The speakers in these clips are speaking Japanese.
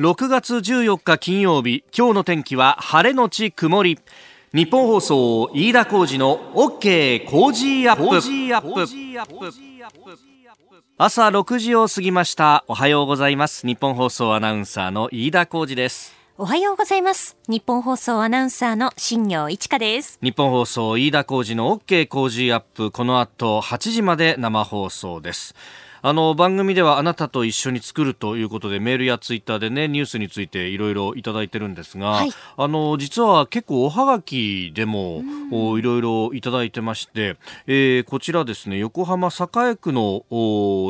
6月14日金曜日今日の天気は晴れのち曇り。ニッポン放送飯田浩司の OK Cozy up。朝6時を過ぎました。おはようございます。ニッポン放送アナウンサーの飯田浩司です。おはようございます。ニッポン放送アナウンサーの新行市佳です。ニッポン放送飯田浩司の OK Cozy up。この後8時まで生放送ですあの番組ではあなたと一緒に作るということでメールやツイッターでねニュースについていろいろいただいてるんですが、はい、あの実は結構おはがきでもいろいろいただいてまして、えー、こちらですね横浜栄区の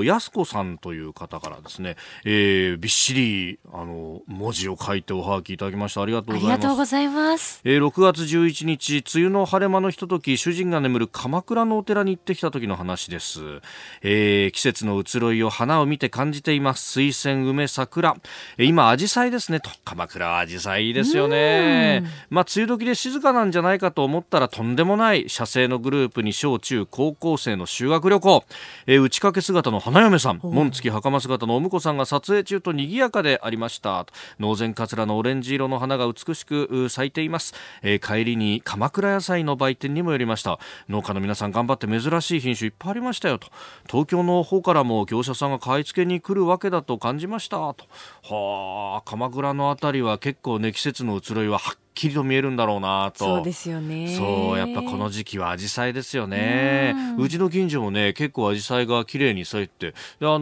安子さんという方からですね、えー、びっしりあの文字を書いておはがきいただきました。ありがとうございます。ありがとうございます、えー、6月11日梅雨の晴れ間のひととき主人が眠る鎌倉のお寺に行ってきた時の話です、えー、季節の移ろいを花を見て感じています。水仙梅桜。今紫陽花ですね。と鎌倉は紫陽花いいですよね。まあ梅雨時で静かなんじゃないかと思ったらとんでもない社製のグループに小中高校生の修学旅行、えー、打ち掛け姿の花嫁さん。紋付き袴姿のお婿さんが撮影中と賑やかでありました。農前かつらのオレンジ色の花が美しく咲いています、えー、帰りに鎌倉野菜の売店にも寄りました。農家の皆さん頑張って珍しい品種いっぱいありましたよ。と東京の方からもも業者さんが買い付けに来るわけだと感じました。と。はあ鎌倉の辺りは結構ね季節の移ろいははっきりと見えるんだろうなと。そうですよね。そうやっぱこの時期は紫陽花ですよね。うちの近所もね結構紫陽花が綺麗に咲いてあの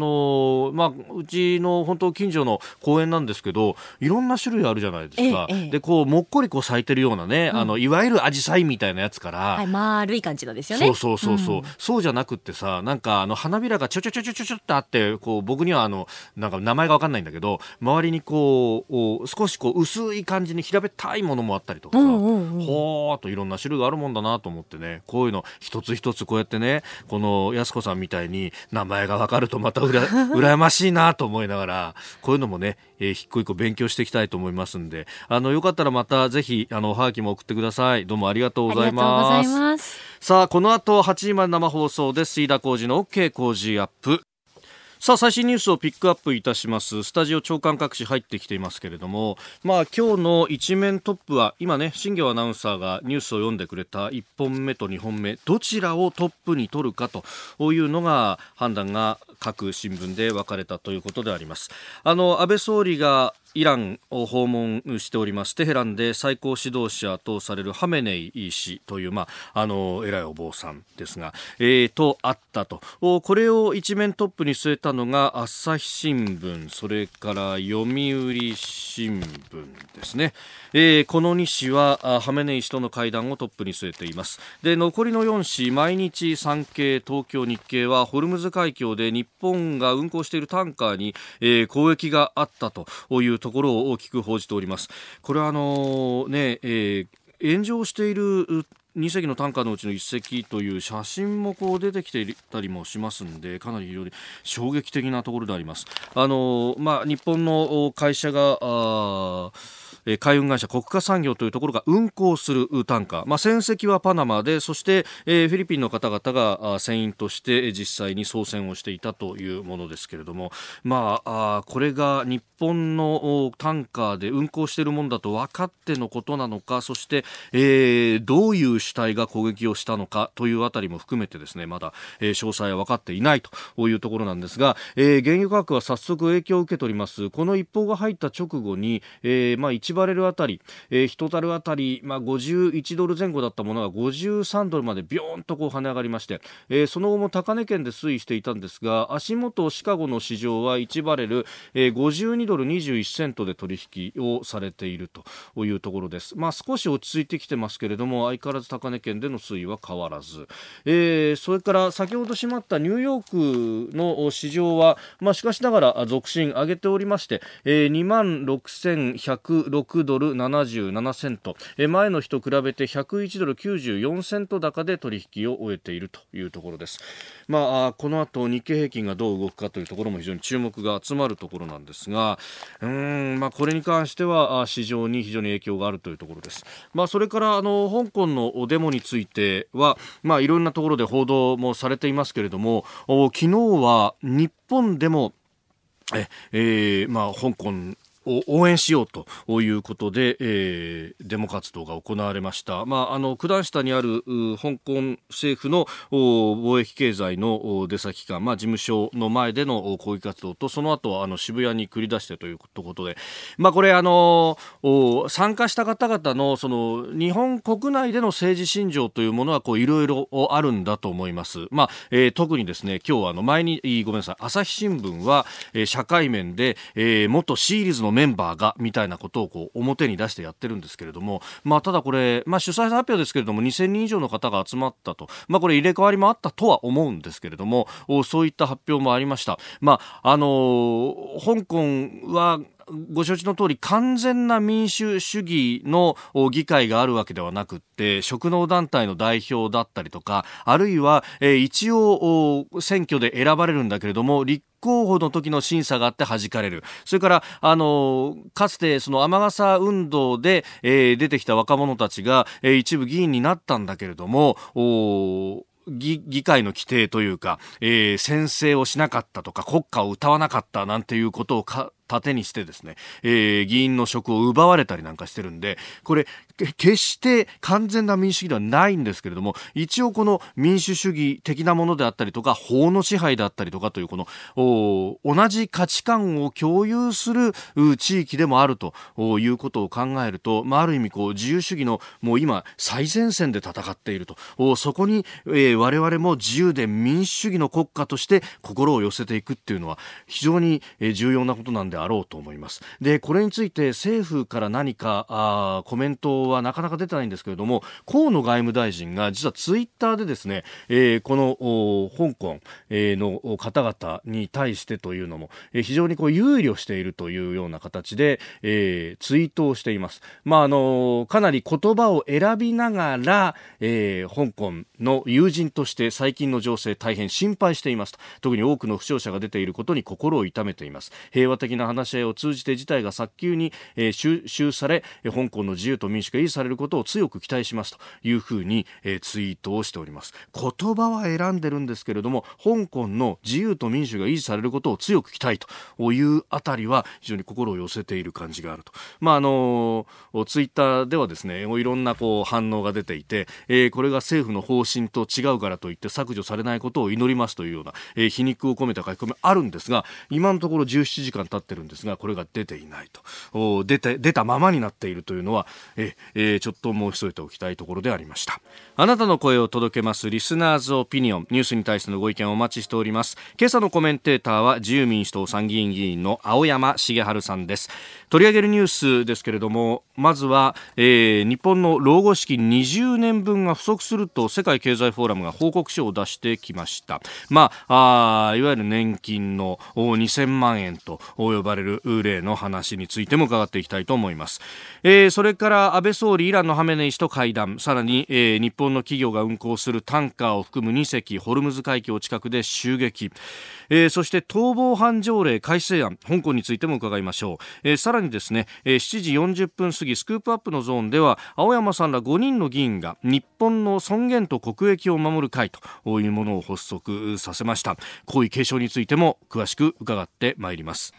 ー、まあうちの本当近所の公園なんですけどいろんな種類あるじゃないですか、ええ、でこうもっこりこう咲いてるようなね、うん、あのいわゆる紫陽花みたいなやつから、はい、丸い感じのですよね。そうそうそうそう、うん、そうじゃなくってさなんかあの花びらがちょちょちょちょちょちょってあってこう僕にはあのなんか名前がわかんないんだけど周りにこう少しこう薄い感じに平べったいものもあったりとか、うんほーといろんな種類があるもんだなと思ってねこういうの一つ一つこうやってねこの安子さんみたいに名前がわかるとまたうら 羨ましいなと思いながらこういうのもね、えー、一個一個勉強していきたいと思いますんであのよかったらまたぜひあのおはがきも送ってください。どうもありがとうございます。さあこの後8時まで生放送です。飯田浩二の OK 工事アップさあ最新ニュースをピックアップいたします。スタジオ長官各紙入ってきていますけれども。まあ今日の一面トップは今ね新庄アナウンサーがニュースを読んでくれた1本目と2本目どちらをトップに取るかというのが判断が各新聞で分かれたということであります。あの安倍総理がイランを訪問しておりますテヘランで最高指導者とされるハメネイ氏という、まあ、あの偉いお坊さんですが、えー、とあったと。これを一面トップに据えたのが朝日新聞それから読売新聞ですね、えー、この2紙はハメネイ氏との会談をトップに据えています。で残りの4紙毎日産経東京日経はホルムズ海峡で日本が運航しているタンカーに、えー、攻撃があったというところを大きく報じております。これはあのね、えー、炎上している2隻のタンカーのうちの1隻という写真もこう出てきていたりもしますんでかなり非常に衝撃的なところであります。あのまあ、日本の会社があえ海運会社国家産業というところが運航するタンカー、まあ、船籍はパナマでそして、えー、フィリピンの方々が船員として実際に操船をしていたというものですけれども、まあ、あこれが日本のタンカーで運航しているものだと分かってのことなのかそして、えー、どういう主体が攻撃をしたのかというあたりも含めてですねまだ、えー、詳細は分かっていないというところなんですが、えー、原油価格は早速影響を受けております。この一報が入った直後に、えーまあ、1バレルあたり、えー、1タルあたり、まあ、51ドル前後だったものが53ドルまでビョーンとこう跳ね上がりまして、えー、その後も高値圏で推移していたんですが足元シカゴの市場は1バレル、えー、52ドル21セントで取引をされているというところです、まあ、少し落ち着いてきてますけれども相変わらず高値圏での推移は変わらず、えー、それから先ほど閉まったニューヨークの市場は、まあ、しかしながら続伸上げておりまして、えー、2万6106ドル77セント、えー、前の日と比べて101ドル94セント高で取引を終えているというところです。まあ、この後日経平均がどう動くかというところも非常に注目が集まるところなんですがうん、まあ、これに関しては市場に非常に影響があるというところです。まあ、それからあの香港のデモについては、まあ、いろんなところで報道もされていますけれども昨日は日本でもえ、えーまあ、香港応援しようということで、えー、デモ活動が行われました。まあ、あの、九段下にある香港政府の貿易経済の出先機関、まあ、事務所の前での抗議活動と、その後、あの、渋谷に繰り出してということで、まあ、これ、あの、参加した方々の、その、日本国内での政治信条というものは、こう、いろいろあるんだと思います。まあ、えー、特にですね、今日は、あの、前に、ごめんなさい、朝日新聞は、えー、社会面で、えー、元シーリーズのメンバーがみたいなことをこう表に出してやってるんですけれども、まあ、ただこれ、まあ、主催者発表ですけれども2000人以上の方が集まったと、まあ、これ入れ替わりもあったとは思うんですけれどもそういった発表もありました。まああのー、香港はご承知の通り完全な民主主義の議会があるわけではなくって職能団体の代表だったりとかあるいは、え一応選挙で選ばれるんだけれども立候補の時の審査があって弾かれる。それから、あの、かつてその雨傘運動で、えー、出てきた若者たちが、えー、一部議員になったんだけれども、議議会の規定というか、えー、宣誓をしなかったとか国歌を歌わなかったなんていうことをか盾にしてですね、えー、議員の職を奪われたりなんかしてるんで、これ、決して完全な民主主義ではないんですけれども、一応この民主主義的なものであったりとか、法の支配であったりとかという、この、同じ価値観を共有する地域でもあるということを考えると、まあ、ある意味こう、自由主義のもう今、最前線で戦っていると。そこに、えー、我々も自由で民主主義の国家として心を寄せていくっていうのは、非常に重要なことなんであろうと思います。でこれについて政府から何かあコメントはなかなか出てないんですけれども河野外務大臣が実はツイッターでですね、えー、この香港、えー、の方々に対してというのも、えー、非常にこう憂慮しているというような形で、えー、ツイートをしています、まあ、あのかなり言葉を選びながら、えー、香港の友人として最近の情勢大変心配していますと。特に多くの負傷者が出ていることに心を痛めています。平和的な話し合いを通じて事態が早急に、えー、収集され香港の自由と民主が維持されることを強く期待しますというふうに、えー、ツイートをしております。言葉は選んでるんですけれども香港の自由と民主が維持されることを強く期待というあたりは非常に心を寄せている感じがあると。まああのツイッターではですねいろんなこう反応が出ていて、えー、これが政府の方針と違うからといって削除されないことを祈りますというような、えー、皮肉を込めた書き込みあるんですが今のところ17時間経ってるんですがこれが出ていないと出て出たままになっているというのはえ、えー、ちょっと申し添えておきたいところでありましたあなたの声を届けますリスナーズオピニオンニュースに対してのご意見をお待ちしております今朝のコメンテーターは自由民主党参議院議員の青山茂春さんです取り上げるニュースですけれどもまずは、えー、日本の老後資金20年分が不足すると世界経済フォーラムが報告書を出してきましたまああいわゆる年金の2000万円と呼ばれる例の話についても伺っていきたいと思います、えー、それから安倍総理イランのハメネイ師と会談。さらに、えー、日本の企業が運航するタンカーを含む2隻ホルムズ海峡近くで襲撃。えー、そして逃亡犯条例改正案香港についても伺いましょう、えー、さらにですね、えー、7時40分過ぎスクープアップのゾーンでは青山さんら5人の議員が日本の尊厳と国益を守る会というものを発足させました。皇位継承についても詳しく伺ってまいります。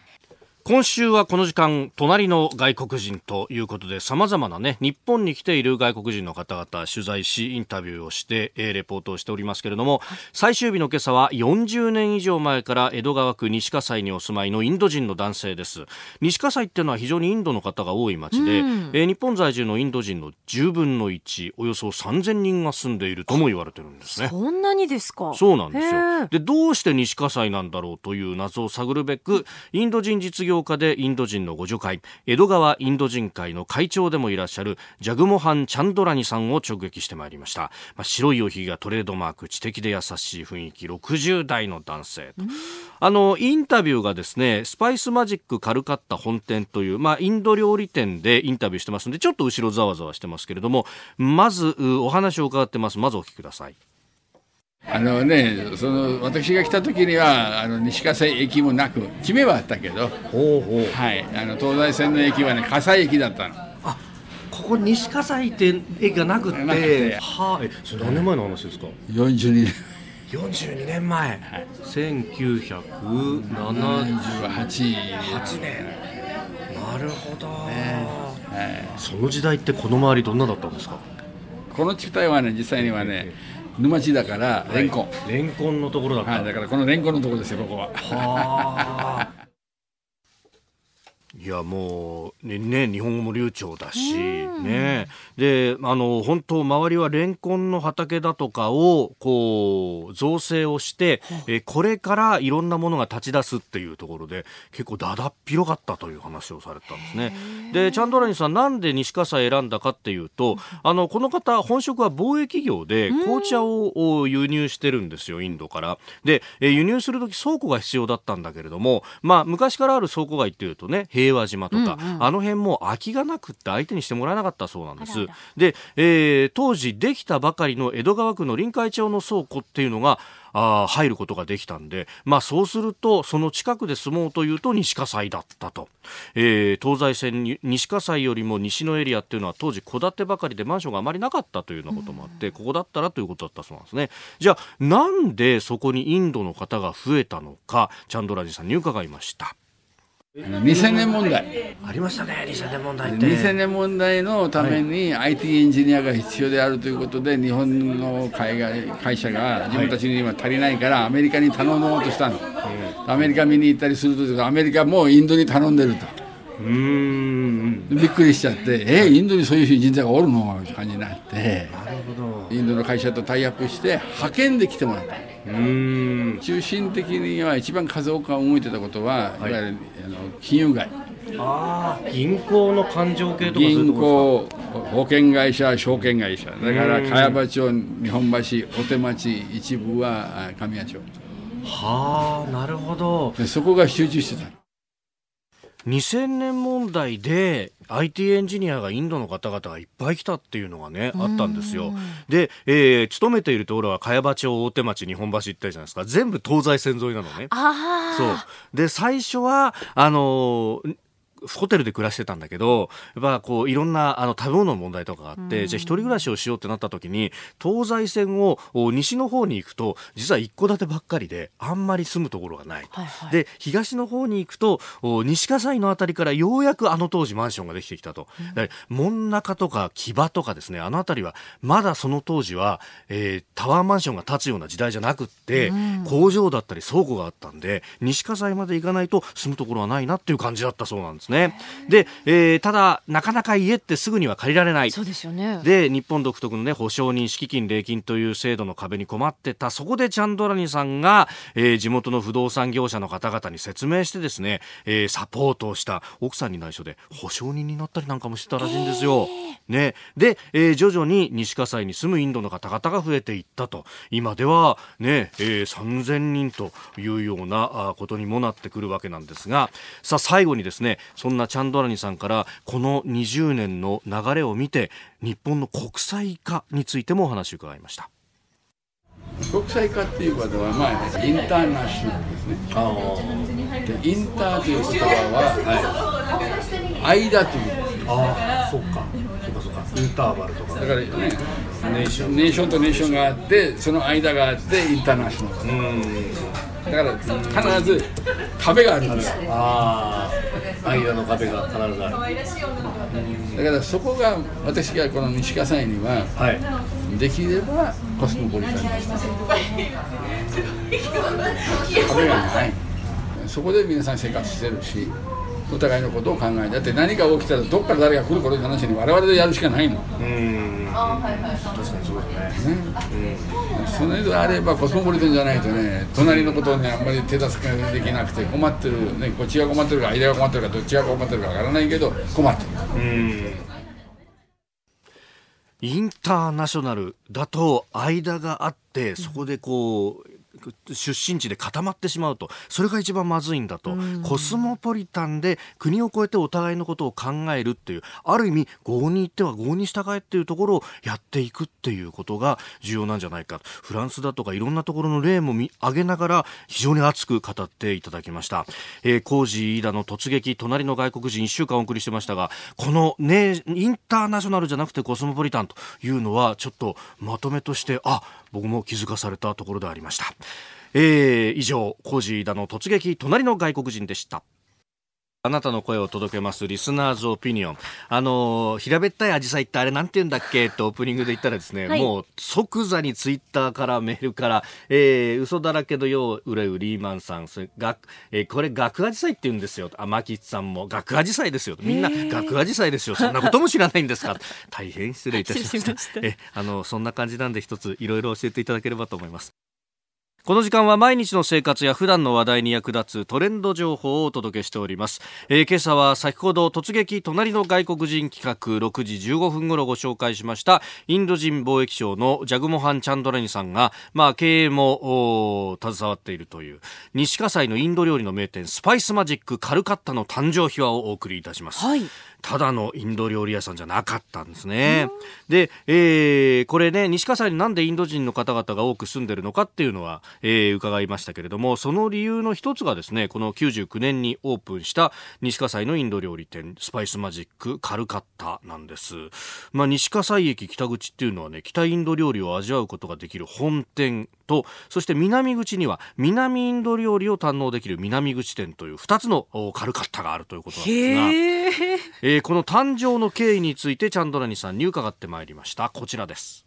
今週はこの時間、隣の外国人ということで、様々なね、日本に来ている外国人の方々取材し、インタビューをして、えー、レポートをしておりますけれども、最終日の今朝は40年以上前から江戸川区西葛西にお住まいのインド人の男性です。西葛西っていうのは非常にインドの方が多い町で、うん、えー、日本在住のインド人の10分の1、およそ3000人が住んでいるとも言われてるんですね。そんなにですか？そうなんですよ。で、どうして西葛西なんだろうという謎を探るべく、インド人実業業家でインド人のご助会江戸川インド人会の会長でもいらっしゃるジャグモハン・チャンドラニさんを直撃してまいりました、まあ、白いおひげがトレードマーク知的で優しい雰囲気60代の男性あのインタビューがですねスパイスマジックカルカッタ本店という、まあ、インド料理店でインタビューしてますのでちょっと後ろざわざわしてますけれどもまずお話を伺ってます。まずお聞きくださいあのね、その私が来た時にはあの西葛西駅もなく地名はあったけどほうほう、はい、あの東西線の駅はね葛西駅だったの。あここ西葛西って駅がなくて。はあえそれ何年前の話ですか？42年。42年前、はい、1978年。ななるほど、えー、えー、その時代ってこの周りどんなだったんですか？この地帯はね実際にはね沼地だからレンコン、はい、レンコンのところだった、はい、だからこのレンコンのところですよここは。はあいやもうね、ね、日本語も流暢だし、ね、であの本当周りはレンコンの畑だとかをこう造成をして、えこれからいろんなものが立ち出すっていうところで結構だだっ広かったという話をされたんですね。でチャンドラニさんなんで西葛西選んだかっていうとあのこの方本職は貿易業で紅茶を輸入してるんですよインドから。で輸入する時倉庫が必要だったんだけれども、まあ、昔からある倉庫街っていうとね平和島とか、うんうん、あの辺も空きがなくって相手にしてもらえなかったそうなんです。で、えー、当時できたばかりの江戸川区の臨海町の倉庫っていうのがあ入ることができたんで、まあそうすると、その近くで住もうというと西葛西だったと。えー、東西線に西葛西よりも西のエリアっていうのは当時戸建てばかりでマンションがあまりなかったというようなこともあって、ここだったらということだったそうなんですね。じゃあ、なんでそこにインドの方が増えたのか、チャンドラジさんに伺いました。2000年問題。ありましたね2000年問題って。2000年問題のために IT エンジニアが必要であるということで日本の海外会社が自分たちに今足りないからアメリカに頼もうとしたの、アメリカ見に行ったりするとアメリカもインドに頼んでると。うん。びっくりしちゃってえインドにそういう人材がおるのって感じになってなるほど。インドの会社とタイアップして派遣で来てもらったうん。中心的には一番数多く動いてたことは、はい、いわゆるあの金融街。ああ銀行の勘定系とか銀行保険会社証券会社。だから茅場町日本橋お手町一部は神谷町。はあなるほど。そこが集中してた2000年問題で IT エンジニアがインドの方々がいっぱい来たっていうのがね、あったんですよ。で、えー、勤めているところは茅場町、大手町、日本橋行ったじゃないですか。全部東西線沿いなのね。そう。で、最初は、あのーホテルで暮らしてたんだけど、やっぱこういろんなあの食べ物の問題とかがあって、じゃあ一人暮らしをしようってなった時に、東西線を西の方に行くと、実は一戸建てばっかりで、あんまり住むところがない。はいはい、で、東の方に行くと、西葛西のあたりからようやくあの当時マンションができてきたと。うん、門中とか木場とかですね、あのあたりは、まだその当時は、えー、タワーマンションが建つような時代じゃなくって、うん、工場だったり倉庫があったんで、西葛西まで行かないと住むところはないなっていう感じだったそうなんですね。で、えー、ただ、なかなか家ってすぐには借りられない。そうですよね。で、日本独特のね、保証人、敷金、礼金という制度の壁に困ってた。そこでチャンドラニさんが、えー、地元の不動産業者の方々に説明してですね、えー、サポートをした奥さんに内緒で保証人になったりなんかもしてたらしいんですよ。えー、ね。で、えー、徐々に西葛西に住むインドの方々が増えていったと。今では、ね、えー、3000人というようなことにもなってくるわけなんですが、さあ最後にですね、そんなチャンドラニさんからこの20年の流れを見て日本の国際化についてもお話を伺いました。国際化っていうことは、まあ、インターナショナルですね。でインターという言葉は、はい、間という。ああそっか。そっかそっか。インターバルとか。だからねネーション。ネーションとネーションがあってその間があってインターナショナル。うんだから必ず壁があるんです。ああ間の壁が必ずある。だからそこが私がこの西葛西には、はい、できればコスモポリタンに壁がない。そこで皆さん生活してるしお互いのことを考えだって何か起きたらどっから誰が来るこの話に我々でやるしかないの。うん。確かにそうですね。ね、うん、それであればコスモポリタンじゃないとね隣のことをねあんまり手助けできなくて困ってる、ね、こっちが困ってるか間が困ってるかどっちが困ってるかわからないけど困ってる。うん。インターナショナルだと間があってそこでこう出身地で固まってしまうとそれが一番まずいんだと、コスモポリタンで国を越えてお互いのことを考えるっていうある意味合に行っては合に従えっていうところをやっていくっていうことが重要なんじゃないかフランスだとかいろんなところの例も挙げながら非常に熱く語っていただきました、えー、工事飯田の突撃隣の外国人1週間お送りしてましたがこのねインターナショナルじゃなくてコスモポリタンというのはちょっとまとめとしてあ僕も気づかされたところでありました。えー、以上、コージーダの突撃、隣の外国人でした。あなたの声を届けますリスナーズオピニオン。あの、平べったいアジサイってあれなんて言うんだっけってオープニングで言ったらですね、はい、もう即座にツイッターからメールから、えー、嘘だらけのよう売うリーマンさん、それが、えー、これ学アジサイって言うんですよ。あ、マキさんも学アジサイですよ。みんな学アジサイですよ。そんなことも知らないんですか大変失礼いたしました。したえ、あの、そんな感じなんで一ついろいろ教えていただければと思います。この時間は毎日の生活や普段の話題に役立つトレンド情報をお届けしております、えー、今朝は先ほど突撃隣の外国人企画6時15分頃ご紹介しましたインド人貿易商のジャグモハン・チャンドラニさんが、まあ、経営も携わっているという西葛西のインド料理の名店スパイスマジックカルカッタの誕生秘話をお送りいたします、はい。ただのインド料理屋さんじゃなかったんですね。で、えー、これね、西葛西になんでインド人の方々が多く住んでるのかっていうのは、えー、伺いましたけれども、その理由の一つがですね、この99年にオープンした西葛西のインド料理店、スパイスマジックカルカッタなんです。まあ、西葛西駅北口っていうのはね、北インド料理を味わうことができる本店と、そして南口には南インド料理を堪能できる南口店という2つのカルカッタがあるということなんですが、えー、この誕生の経緯についてチャンドラニさんに伺ってまいりました。こちらです。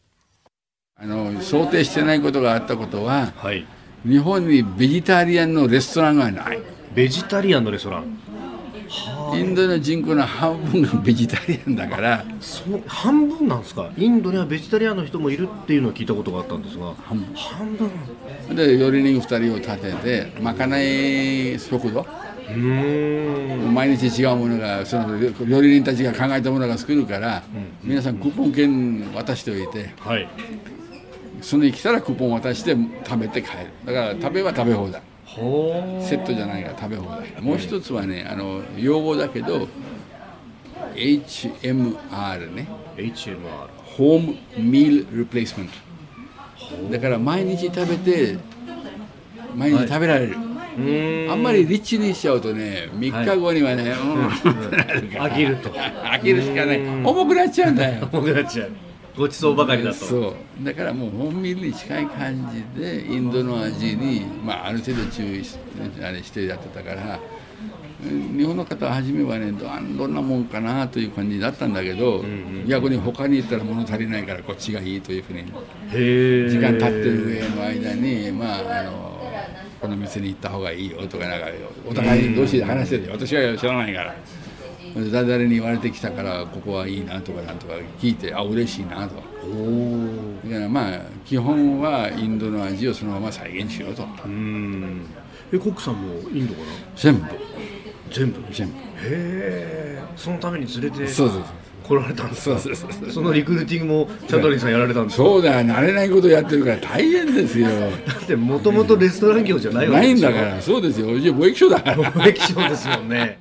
あの想定してないことがあったことは、はい、日本にベジタリアンのレストランがない。ベジタリアンのレストランインドの人口の半分がベジタリアンだから。そう半分なんですか？インドにはベジタリアンの人もいるっていうのを聞いたことがあったんですが半分。半分で料理人2人を立ててまかない食堂毎日違うものがその料理人たちが考えたものが作るから、うん、皆さんクーポン券渡しておいて、はい、そのに来たらクーポン渡して食べて帰る。だから食べは食べ放題セットじゃないから食べ放題もう一つはねあの用語だけど HMR ね HMR ホームミールリプレイスメントだから毎日食べて毎日食べられる、はい、あんまりリッチにしちゃうとね3日後にはね、はい、うん、飽きると。飽きるしかない。重くなっちゃうんだよ。重くなっちゃうごちそうばかりだと。そう。だからもう本ミルに近い感じでインドの味に、まあ、ある程度注意しあれしてやってたから日本の方は初めはねどんなもんかなという感じだったんだけど、うんうん、逆に他に行ったら物足りないからこっちがいいというふうに時間経ってる上の間にまああのこの店に行った方がいいよとかなんかお互い同士で話してて私は知らないから。誰々に言われてきたからここはいいなとかなんとか聞いてあ嬉しいなと。だからまあ基本はインドの味をそのまま再現しようと。うん。えコックさんもインドかな？全部。全部？全部。へえ。そのために連れてそうそう来られたんですか？そうそうそう。そのリクルーティングもチャドリーさんやられたんですか？そうだよ。慣れないことやってるから大変ですよ。だってもともとレストラン業じゃないわけですよ。ないんだから。そうですよ。貿易商だから。貿易商ですもんね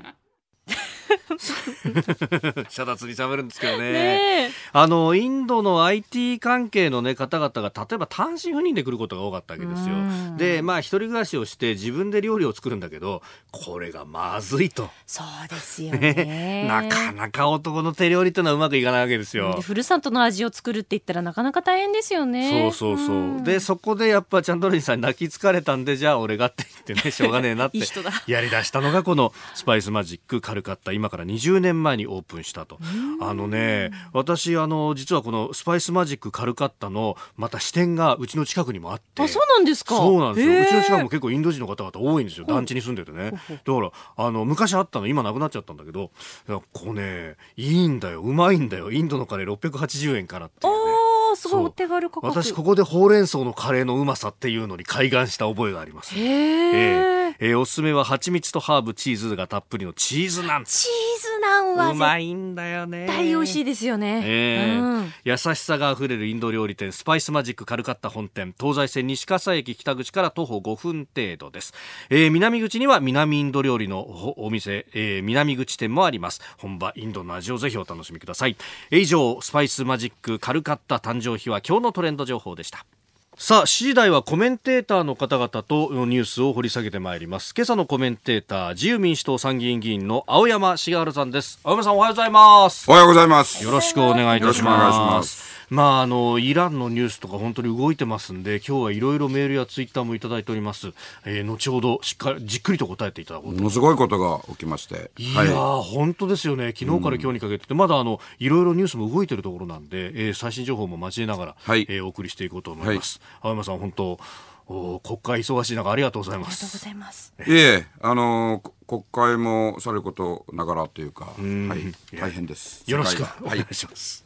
遮奪に喋るんですけどね。ねあのインドの IT 関係の、ね、方々が例えば単身赴任で来ることが多かったわけですよ。でまあ一人暮らしをして自分で料理を作るんだけどこれがまずいと。そうですよね、ね、なかなか男の手料理っていうのはうまくいかないわけですよ。ふるさとの味を作るって言ったらなかなか大変ですよね。そうそうそう。でそこでやっぱチャンドリンさんに泣き疲れたんでじゃあ俺がって言ってねしょうがねえなって。やりだしたのがこのスパイスマジックカルカッタ今から20年前にオープンしたと。あのね私あの実はこのスパイスマジックカルカッタのまた支店がうちの近くにもあって。あそうなんですか？そうなんですよ。うちの近くも結構インド人の方々多いんですよ。団地に住んでてね。だからあの昔あったの今なくなっちゃったんだけどこうねいいんだよ。うまいんだよ。インドのカレー680円からっていう、ね、すごいお手軽価格。私ここでほうれん草のカレーのうまさっていうのに開眼した覚えがあります。へえーえー、おすすめは蜂蜜とハーブチーズがたっぷりのチーズナンチーズナンはうまいんだよね。大美味しいですよね、えー、うん、優しさがあふれるインド料理店スパイスマジックカルカッタ本店。東西線西葛西駅北口から徒歩5分程度です、えー、南口には南インド料理のお店、えー、南口店もあります。本場インドの味をぜひお楽しみください。以上スパイスマジックカルカッタ誕生日は今日のトレンド情報でしたさあ、次第はコメンテーターの方々とニュースを掘り下げてまいります。今朝のコメンテーター、自由民主党参議院議員の青山茂春さんです。青山さんおはようございます。おはようございます。よろしくお願いいたします。まあ、あのイランのニュースとか本当に動いてますんで今日はいろいろメールやツイッターもいただいております、えー、後ほどしっかりじっくりと答えていただこうものすごいことが起きまして。い。や、はい、本当ですよね。昨日から今日にかけて、うん、まだあのいろいろニュースも動いてるところなんで、えー、最新情報も交えながら、はい、えー、お送りしていこうと思います、はい、青山さん本当お国会忙しい中ありがとうございます。ありがとうございます。いえ、あの国会もされることながらというか、はい、大変です。よろしくお願いします。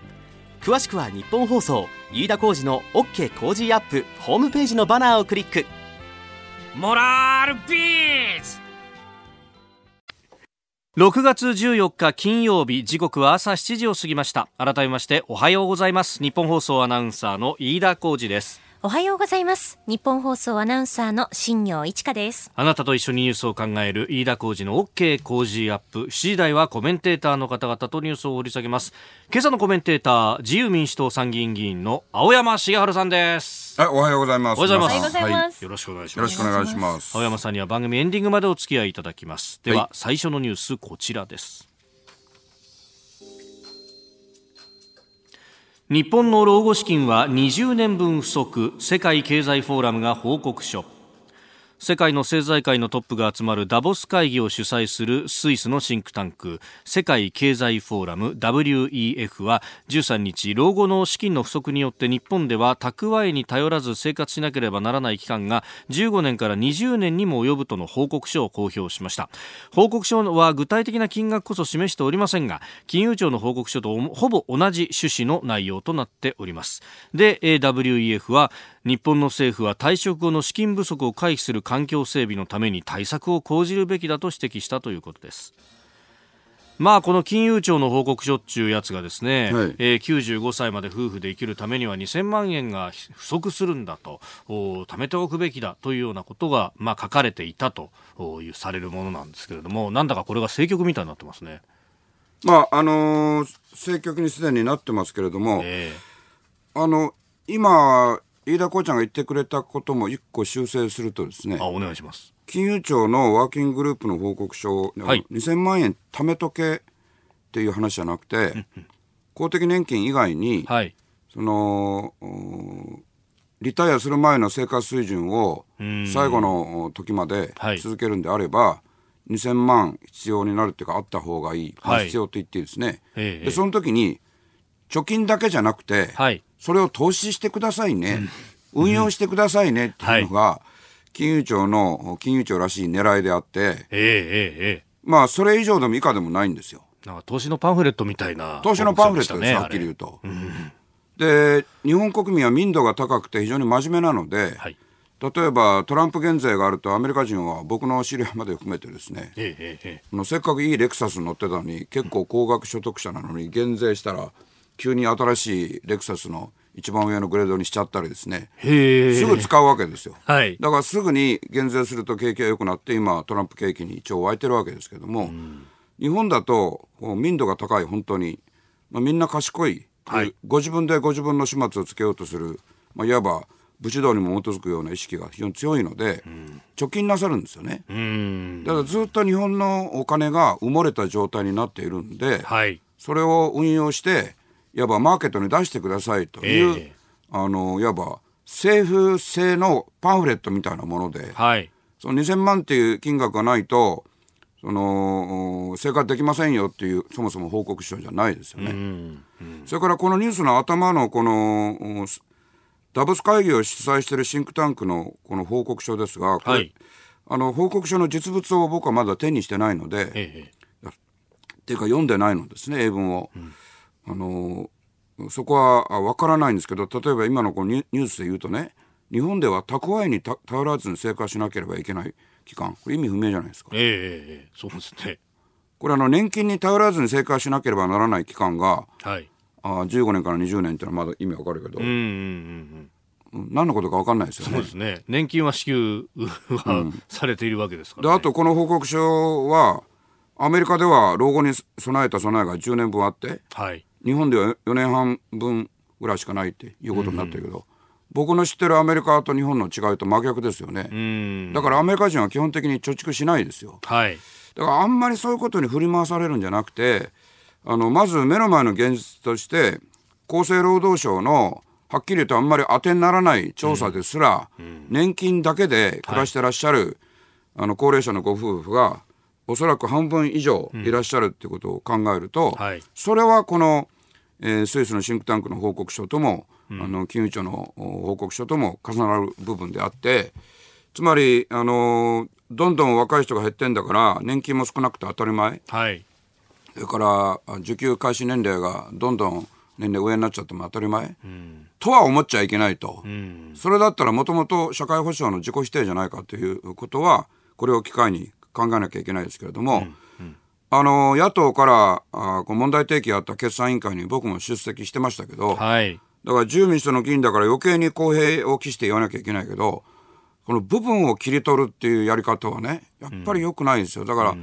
詳しくは日本放送飯田浩司の OK 工事アップホームページのバナーをクリック。モラルビズ6月14日金曜日時刻は朝7時を過ぎました。改めましておはようございます。日本放送アナウンサーの飯田浩二ですおはようございます日本放送アナウンサーの新業一華ですあなたと一緒にニュースを考える飯田浩二の OK 工事アップ7時台はコメンテーターの方々とニュースを掘り下げます今朝のコメンテーター自由民主党参議院議員の青山茂春さんですはい、おはようございます。おはようございます。よろしくお願いします。よろしくお願いします。青山さんには番組エンディングまでお付き合いいただきます。では、はい、最初のニュースこちらです。日本の老後資金は20年分不足、世界経済フォーラムが報告書。世界の政財界のトップが集まるダボス会議を主催するスイスのシンクタンク世界経済フォーラム WEF は13日老後の資金の不足によって日本では蓄えに頼らず生活しなければならない期間が15年から20年にも及ぶとの報告書を公表しました。報告書は具体的な金額こそ示しておりませんが金融庁の報告書とほぼ同じ趣旨の内容となっております。で WEF は日本の政府は退職後の資金不足を回避する環境整備のために対策を講じるべきだと指摘したということです。まあこの金融庁の報告書っちゅうやつがですね、はい、えー、95歳まで夫婦で生きるためには2000万円が不足するんだと貯めておくべきだというようなことが、まあ、書かれていたというされるものなんですけれどもなんだかこれが政局みたいになってますね。まああのー、政局にすでになってますけれども、えー、あの今飯田浩ちゃんが言ってくれたことも一個修正するとですねあお願いします。金融庁のワーキンググループの報告書、はい、2000万円貯めとけっていう話じゃなくて公的年金以外に、はい、そのリタイアする前の生活水準を最後の時まで続けるんであれば、はい、2000万必要になるっていうかあった方がいい、はい、必要と言っていいですね、でその時に貯金だけじゃなくて、はい、それを投資してくださいね、うん、運用してくださいねっていうのが、はい、金融庁の金融庁らしい狙いであって、えー、ええまあそれ以上でも以下でもないんですよ。なんか投資のパンフレットみたいな、投資のパンフレットです、はっきり言うと。うん、で日本国民は民度が高くて非常に真面目なので、はい、例えばトランプ減税があるとアメリカ人は僕の知り合いまで含めてですね、ええええ、せっかくいいレクサス乗ってたのに結構高額所得者なのに減税したら急に新しいレクサスの一番上のグレードにしちゃったりですね。すぐ使うわけですよ、はい、だからすぐに減税すると景気が良くなって今トランプ景気に一応湧いてるわけですけども、うん、日本だと民度が高い本当に、まあ、みんな賢い、はい、ご自分でご自分の始末をつけようとする、まあ、いわば武士道にも基づくような意識が非常に強いので、うん、貯金なさるんですよね、だからずっと日本のお金が埋もれた状態になっているんで、はい、それを運用していわばマーケットに出してくださいという、えー、あのいわば政府製のパンフレットみたいなもので、はい、その2000万っていう金額がないとその生活できませんよっていうそもそも報告書じゃないですよね。うんうん、それからこのニュースの頭のこのダボス会議を主催しているシンクタンクのこの報告書ですが、はい、あの報告書の実物を僕はまだ手にしてないので、ええ、っていうか読んでないのですね英文を。うんあのそこは分からないんですけど例えば今のこのニュースで言うとね日本では蓄えに頼らずに生活しなければいけない期間これ意味不明じゃないですか。ええー、そうですね。これあの年金に頼らずに生活しなければならない期間が、はい、あ15年から20年っていうのはまだ意味わかるけど、うんうんうん何のことか分かんないですよね。そうですね。年金は支給は、されているわけですから、であとこの報告書はアメリカでは老後に備えた備えが10年分あってはい。日本では4年半分ぐらいしかないっていうことになってるけど、僕の知ってるアメリカと日本の違いと真逆ですよね、うん。だからアメリカ人は基本的に貯蓄しないですよはい。だからあんまりそういうことに振り回されるんじゃなくてあのまず目の前の現実として厚生労働省のはっきり言うとあんまり当てにならない調査ですら、年金だけで暮らしてらっしゃる、あの高齢者のご夫婦がおそらく半分以上いらっしゃるってことを考えると、はい。それはこの、えースイスのシンクタンクの報告書とも、あの金融庁のお報告書とも重なる部分であってつまり、あのーどんどん若い人が減ってんだから年金も少なくて当たり前。はい。それからあ受給開始年齢がどんどん年齢上になっちゃっても当たり前、とは思っちゃいけないと、それだったらもともと社会保障の自己否定じゃないかということはこれを機会に考えなきゃいけないですけれども、あの野党からあこう問題提起があった決算委員会に僕も出席してましたけど、はい。だから自由民主党の議員だから余計に公平を期して言わなきゃいけないけど、この部分を切り取るっていうやり方はね、やっぱり良くないんですよ。だから、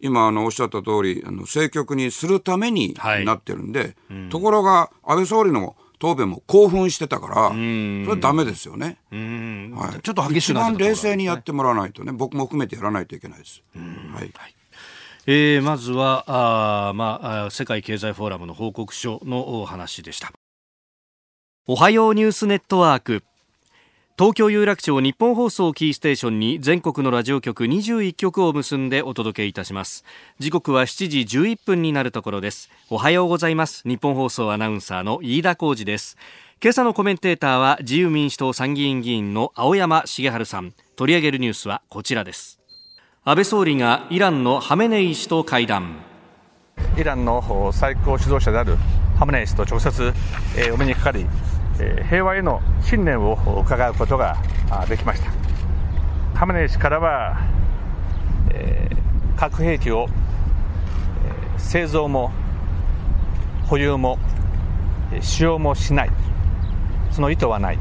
今あのおっしゃった通り、あの政局にするためにはい。なってるんで、ところが安倍総理の答弁も興奮してたから、それはダメですよね。うん。はい、ちょっと激し一くなってたところ番冷静にやってもらわないとね、僕も含めてやらないといけないです。はい。えーまずはあー、まあ、世界経済フォーラムの報告書のお話でしたおはようニュースネットワーク東京有楽町日本放送キーステーションに全国のラジオ局21局を結んでお届けいたします。時刻は7時11分になるところです。おはようございます。日本放送アナウンサーの飯田浩二です。今朝のコメンテーターは自由民主党参議院議員の青山茂春さん。取り上げるニュースはこちらです。安倍総理がイランのハメネイ師と会談。イランの最高指導者であるハムネイ師と直接、お目にかかり、え平和への信念を伺うことがあできました。ハムネイ師からは、えー核兵器を、えー製造も保有も使用もしない。その意図はない。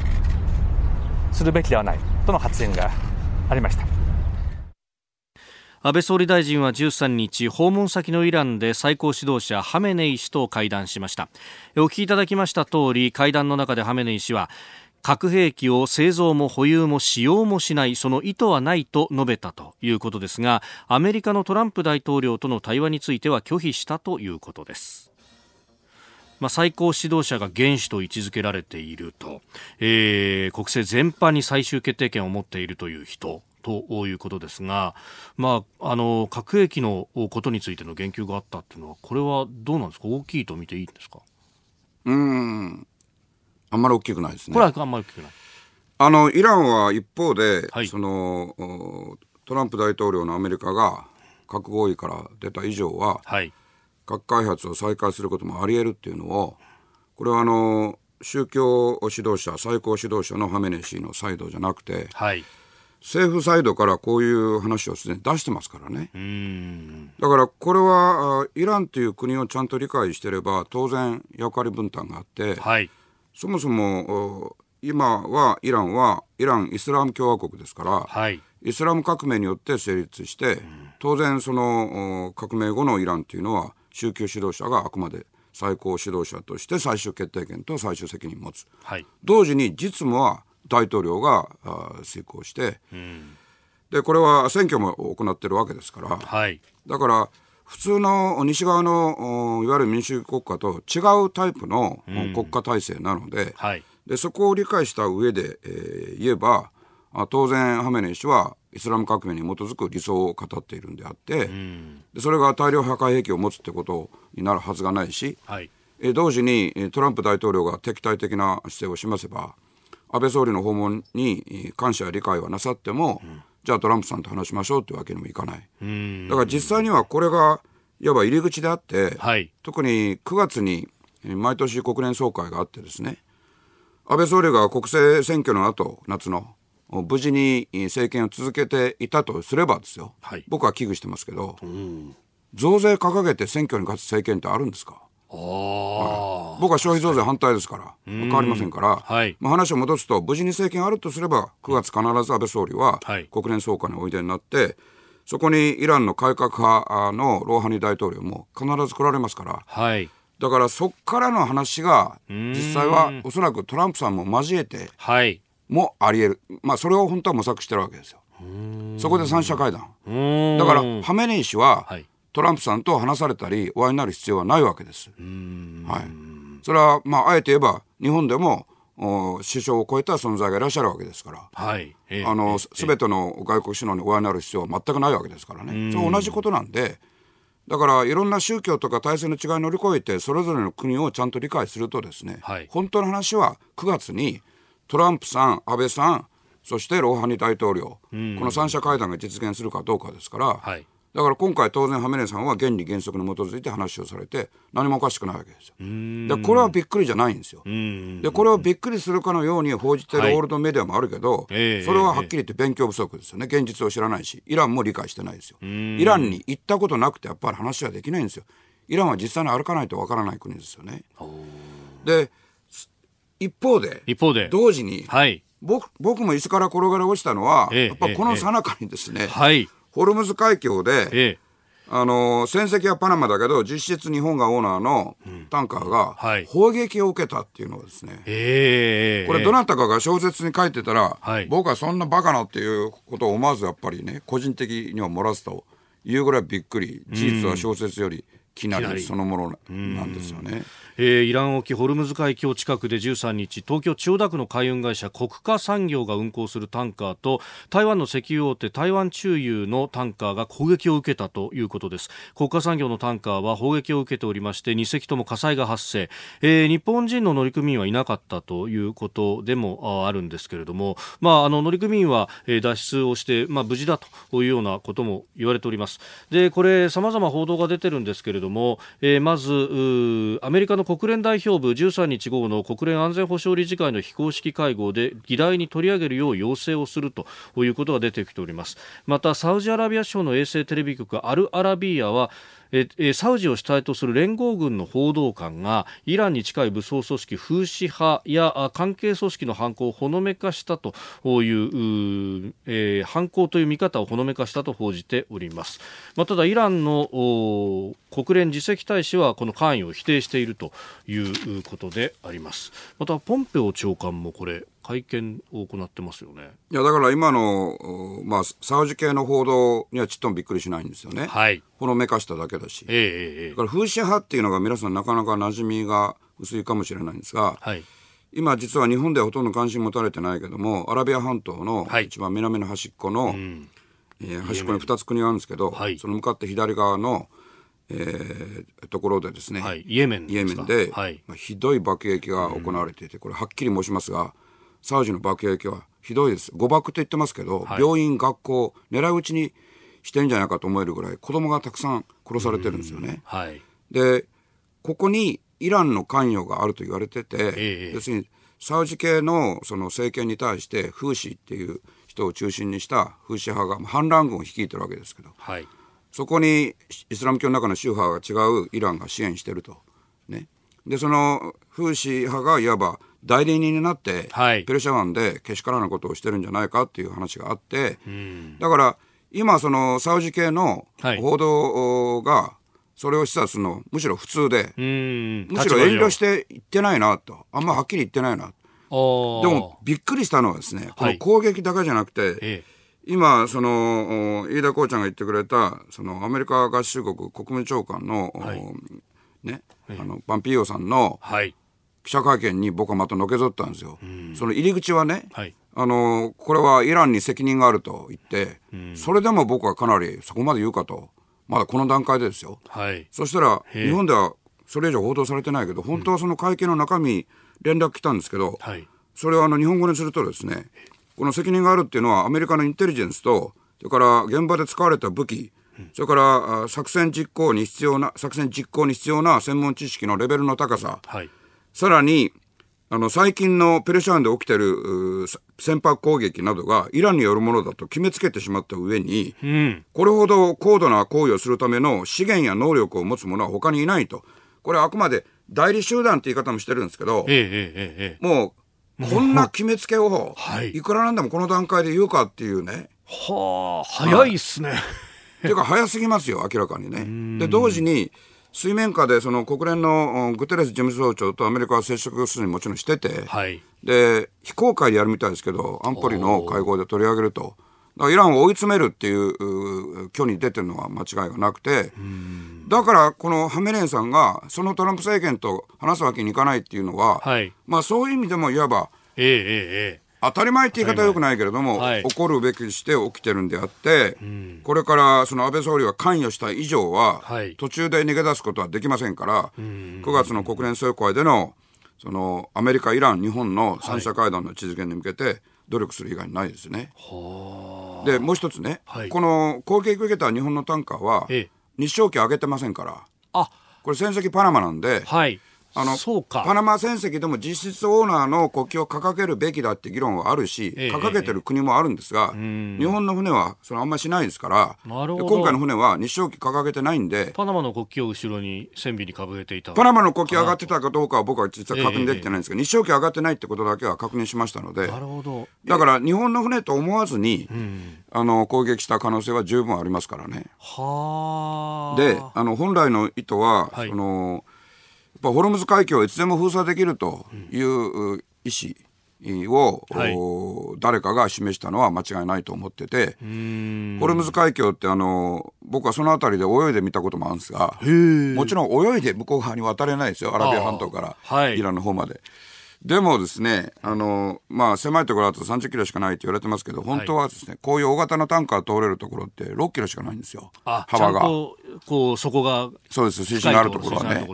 するべきではない。との発言がありました。安倍総理大臣は13日訪問先のイランで最高指導者ハメネイ師と会談しました。お聞きいただきました通り会談の中でハメネイ師は核兵器を製造も保有も使用もしないその意図はないと述べたということですがアメリカのトランプ大統領との対話については拒否したということです。ま、最高指導者が元首と位置づけられていると、えー国政全般に最終決定権を持っているという人。ということですが、まあ、あの核兵器のことについての言及があったっていうのはこれはどうなんですか？大きいと見ていいんですか？うーん。あんまり大きくないですね。これはあんまり聞けない。あのイランは一方で、はい。そのおトランプ大統領のアメリカが核合意から出た以上ははい。核開発を再開することもあり得るっていうのをこれはあの宗教指導者最高指導者のハメネイ師のサイドじゃなくてはい政府サイドからこういう話をすでに出してますからね。だからこれはあイランという国をちゃんと理解してれば当然役割分担があって、はい。そもそもお今はイランはイランイスラム共和国ですから、はい。イスラム革命によって成立して、当然そのお革命後のイランっていうのは宗教指導者があくまで最高指導者として最終決定権と最終責任を持つ。はい。同時に実務は大統領があ遂行して、でこれは選挙も行ってるわけですから、はい。だから普通の西側のおいわゆる民主主義国家と違うタイプのお国家体制なので,、はい。でそこを理解した上で、えー言えばあ当然ハメネイ師はイスラム革命に基づく理想を語っているんであって、でそれが大量破壊兵器を持つってことになるはずがないし、はい。えー同時にえートランプ大統領が敵対的な姿勢を示せば安倍総理の訪問にえー感謝や理解はなさっても、じゃあトランプさんと話しましょうってわけにもいかない。だから実際にはこれがいわば入り口であって、はい。特に9月にえー毎年国連総会があってですね安倍総理が国政選挙の後夏のお無事にえー政権を続けていたとすればですよ、はい。僕は危惧してますけど増税掲げて選挙に勝つ政権ってあるんですか？はい、僕は消費増税反対ですから、変わりませんから、はい、まあ、話を戻すと、無事に政権あるとすれば、9月必ず安倍総理は国連総会においでになって、そこにイランの改革派のローハニ大統領も必ず来られますから、はい、だからそこからの話が、実際はおそらくトランプさんも交えて、もあり得る、まあ、それを本当は模索してるわけですよ。そこで三者会談。だから、ハメネイ師は、トランプさんと話されたり、お会いになる必要はないわけです。はい。それは、まあ、あえて言えば、日本でも、首相を超えた存在がいらっしゃるわけですから、はい、あのすべての外国首脳にお会いになる必要は全くないわけですからね、そう同じことなんで、だからいろんな宗教とか体制の違いを乗り越えて、それぞれの国をちゃんと理解すると、ですね、はい、本当の話は9月にトランプさん、安倍さん、そしてローハニ大統領、この3者会談が実現するかどうかですから、はい、だから今回当然ハメネさんは原理原則に基づいて話をされて何もおかしくないわけですよ。でこれはびっくりじゃないんですよ。でこれをびっくりするかのように報じてるオールドメディアもあるけど、はい、それははっきり言って勉強不足ですよね。現実を知らないしイランも理解してないですよ。イランに行ったことなくてやっぱり話はできないんですよ。イランは実際に歩かないとわからない国ですよね。で一方で一方で。同時に、はい、僕僕も椅子から転がり落ちたのは、ええ、やっぱこの最中にですね、えはいホルムズ海峡で、ええ、あの船籍はパナマだけど実質日本がオーナーのタンカーが砲撃を受けたっていうのはですね、えこれどなたかが小説に書いてたら、はい、僕はそんなバカなっていうことを思わずやっぱりね個人的には漏らすというぐらいびっくり。事実は小説よりきなり。そのものなんですよね。えー、イラン沖ホルムズ海峡近くで13日東京千代田区の海運会社国家産業が運航するタンカーと台湾の石油大手台湾中油のタンカーが攻撃を受けたということです。国家産業のタンカーは砲撃を受けておりまして2隻とも火災が発生、えー、日本人の乗組員はいなかったということでもあるんですけれども、まあ、あの乗組員は脱出をして、まあ、無事だというようなことも言われております。でこれ様々報道が出てるんですけれども、えー、まずアメリカのの国連代表部13日午後の国連安全保障理事会の非公式会合で議題に取り上げるよう要請をするということが出てきております。またサウジアラビア省の衛星テレビ局アルアラビーヤはえサウジを主体とする連合軍の報道官がイランに近い武装組織フーシ派や関係組織の犯行をほのめかしたという、えー、犯行という見方をほのめかしたと報じております、まあ、ただイランの国連次席大使はこの関与を否定しているということであります。またポンペオ長官もこれ会見を行ってますよね。いや、だから今の、まあ、サウジ系の報道にはちっともびっくりしないんですよね。はい。ほのめかしただけだし。ええええ。だから、風刺派っていうのが皆さんなかなか馴染みが薄いかもしれないんですが、はい。今実は日本ではほとんど関心持たれてないけども、アラビア半島の一番南の端っこの、はい、えー、端っこに2つ国があるんですけど、はい、その向かって左側の、えー、ところでですね、はい、イエメンイエメンで、はいまあ、ひどい爆撃が行われていて、これはっきり申しますが、サウジの爆撃はひどいです。誤爆と言ってますけど、はい、病院、学校、狙い撃ちにしてるんじゃないかと思えるぐらい子供がたくさん殺されてるんですよね。はい、で、ここにイランの関与があると言われてて、えー、要するにサウジ系のその政権に対してフーシーっていう人を中心にしたフーシ派が反乱軍を率いてるわけですけど、はい、そこにイスラム教の中の宗派が違うイランが支援してると。ね、でそのフーシー派がいわば代理人になって、はい、ペルシャ湾でけしからなことをしてるんじゃないかっていう話があって、だから今そのサウジ系の報道がそれを示唆するのむしろ普通で、むしろ遠慮して言ってないなと。あんまはっきり言ってないなでもびっくりしたのはですねこの攻撃だけじゃなくて、はい、今その飯田こうちゃんが言ってくれたそのアメリカ合衆国国務長官の、はい、ね、あのパンピーヨさんの、はい記者会見に僕はまたのけぞったんですよ。その入り口はね、はい、あのこれはイランに責任があると言って、それでも僕はかなりそこまで言うかと。まだこの段階でですよ。はい、そしたら日本ではそれ以上報道されてないけど本当はその会見の中身連絡来たんですけど、はい、それをあの日本語にするとですねこの責任があるっていうのはアメリカのインテリジェンスとそれから現場で使われた武器それから作戦実行に必要な作戦実行に必要な専門知識のレベルの高さ、はいさらに、あの、最近のペルシャ湾で起きてる船舶攻撃などがイランによるものだと決めつけてしまった上に、うん、これほど高度な行為をするための資源や能力を持つ者は他にいないと。これはあくまで代理集団って言い方もしてるんですけど、えええもう、こんな決めつけをはい、いくらなんでもこの段階で言うかっていうね。はあ早いっすね、ていうか早すぎますよ、明らかにね。で、同時に、水面下でその国連のうんグテレス事務総長とアメリカは接触するにもちろんしてて、はい。で、非公開でやるみたいですけど、安保理の会合で取り上げると。イランを追い詰めるっていうう挙に出てるのは間違いがなくて、だからこのハメネイさんが、そのトランプ政権と話すわけにいかないっていうのは、はい。まあそういう意味でもいわば、ええええええ当たり前って言い方はよくないけれども、はい。起こるべきして起きてるんであって、これからその安倍総理は関与した以上は、はい。途中で逃げ出すことはできませんから、9月の国連総会でのそのアメリカ、イラン、日本の三者会談の実現に向けて努力する以外にないですね。でもう一つね、はい。この攻撃を受けた日本のタンカーは、ええ。日照期上げてませんから、あ。これ、船籍パナマなんで、はいあのパナマ船籍でも実質オーナーの国旗を掲げるべきだって議論はあるし、ええ。掲げてる国もあるんですが、日本の船はそれあんまりしないですから、今回の船は日照旗掲げてないんで、パナマの国旗を後ろに線尾にかぶれていた。パナマの国旗上がってたかどうかは僕は実は確認できてないんですけど、日照旗上がってないってことだけは確認しましたので、なるほど。だから日本の船と思わずに、あの攻撃した可能性は十分ありますからね。はあであの本来の意図は、はいそのぱホルムズ海峡をいつでも封鎖できるというう意思を、はい。お誰かが示したのは間違いないと思っててホルムズ海峡ってあの僕はその辺りで泳いでみたこともあるんですがもちろん泳いで向こう側に渡れないですよアラビア半島から、イランの方まで。でもですね、あの、まあ、狭いところだと30キロしかないって言われてますけど、本当はですね、こういう大型のタンカー通れるところって6キロしかないんですよ。あ幅が。ちゃんとこうそこがそうです、水深があるところはね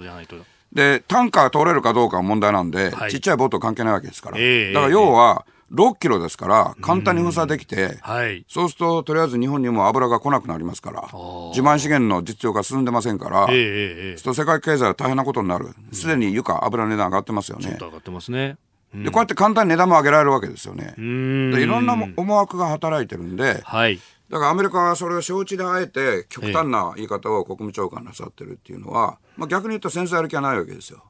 で、タンカー通れるかどうかは問題なんで、はい。ちっちゃいボート関係ないわけですから。ええだから要は、6キロですから、簡単に封鎖できて、はい。そうすると、とりあえず日本にも油が来なくなりますから、自慢資源の実用が進んでませんから、ええええええ。そうすると世界経済は大変なことになる。すでに床、油の値段上がってますよね。上がってますね。で、こうやって簡単に値段も上げられるわけですよね。うん。でいろんな思惑が働いてるんで、はいだからアメリカはそれを承知であえて極端な言い方を国務長官なさってるっていうのは、まあ、逆に言うと戦争やる気はないわけですよ。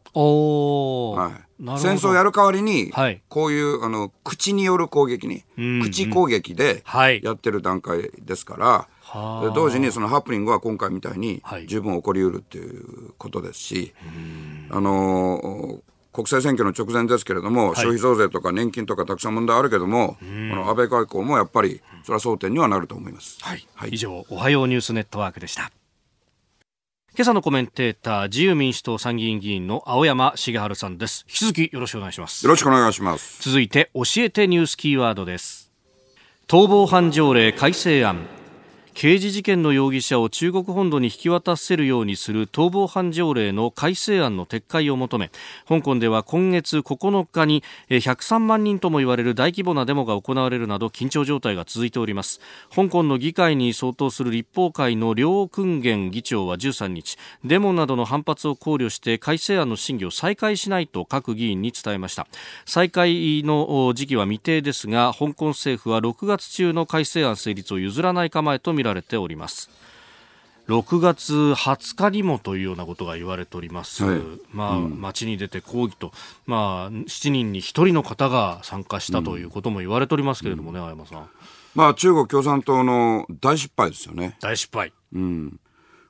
戦争をやる代わりに、はい。こういうあの口による攻撃に、ん口攻撃ではい。やってる段階ですから、はあ。で同時にそのハプニングは今回みたいにはい。十分起こりうるっていうことですし、あのー国政選挙の直前ですけれども、消費増税とか年金とかたくさん問題あるけども、この安倍外交もやっぱりそれは争点にはなると思います。はい、以上おはようニュースネットワークでした。今朝のコメンテーター自由民主党参議院議員の青山茂春さんです。引き続きよろしくお願いします。よろしくお願いします。続いて教えてニュースキーワードです。逃亡犯条例改正案刑事事件の容疑者を中国本土に引き渡せるようにする逃亡犯条例の改正案の撤回を求め香港では今月9日にえ103万人とも言われる大規模なデモが行われるなど緊張状態が続いております。香港の議会に相当する立法会の梁君元議長は13日デモなどの反発を考慮して改正案の審議を再開しないと各議員に伝えました。再開の時期は未定ですが香港政府は6月中の改正案成立を譲らない構えとみられております6月20日にもというようなことが言われております、はいまあ、街に出て抗議と、まあ、7人に1人の方が参加したということも言われておりますけれどもね、青山さん。まあ中国共産党の大失敗ですよね。大失敗。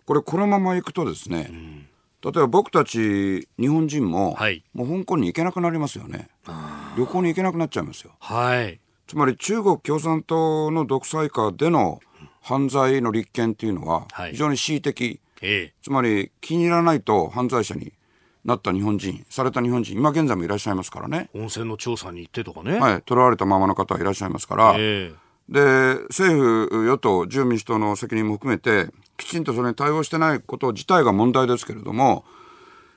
これこのままいくとですね、例えば僕たち日本人も、はいもう香港に行けなくなりますよね。旅行に行けなくなっちゃいますよ。はい。つまり中国共産党の独裁下での犯罪の立件っていうのははい非常に恣意的、ええ。つまり気に入らないと犯罪者になった日本人された日本人今現在もいらっしゃいますからね、温泉の調査に行ってとかね。はい、囚われたままの方はいらっしゃいますから、えで政府与党自由民主党の責任も含めてきちんとそれに対応してないこと自体が問題ですけれども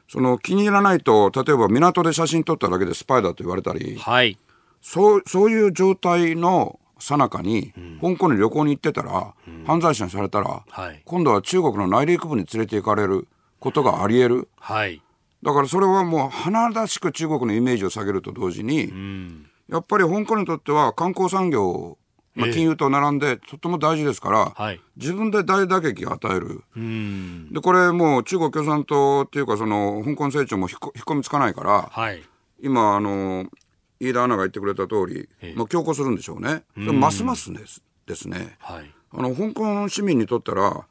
その気に入らないと例えば港で写真撮っただけでスパイだと言われたりえ。はい。そうそういう状態の最中に、香港に旅行に行ってたら、犯罪者にされたら、はい。今度は中国の内陸部に連れて行かれることがあり得る。はい。だからそれはもう華々しく中国のイメージを下げると同時に、やっぱり香港にとっては観光産業まあ、金融と並んでとても大事ですから、はい、自分で大打撃を与える。で、これもう中国共産党っていうか、その、香港成長も引っ込みつかないから、はい、今、あの、飯田アナが言ってくれた通り、まあ、強行するんでしょうね。ますますですですね、はい、あの香港市民にとったら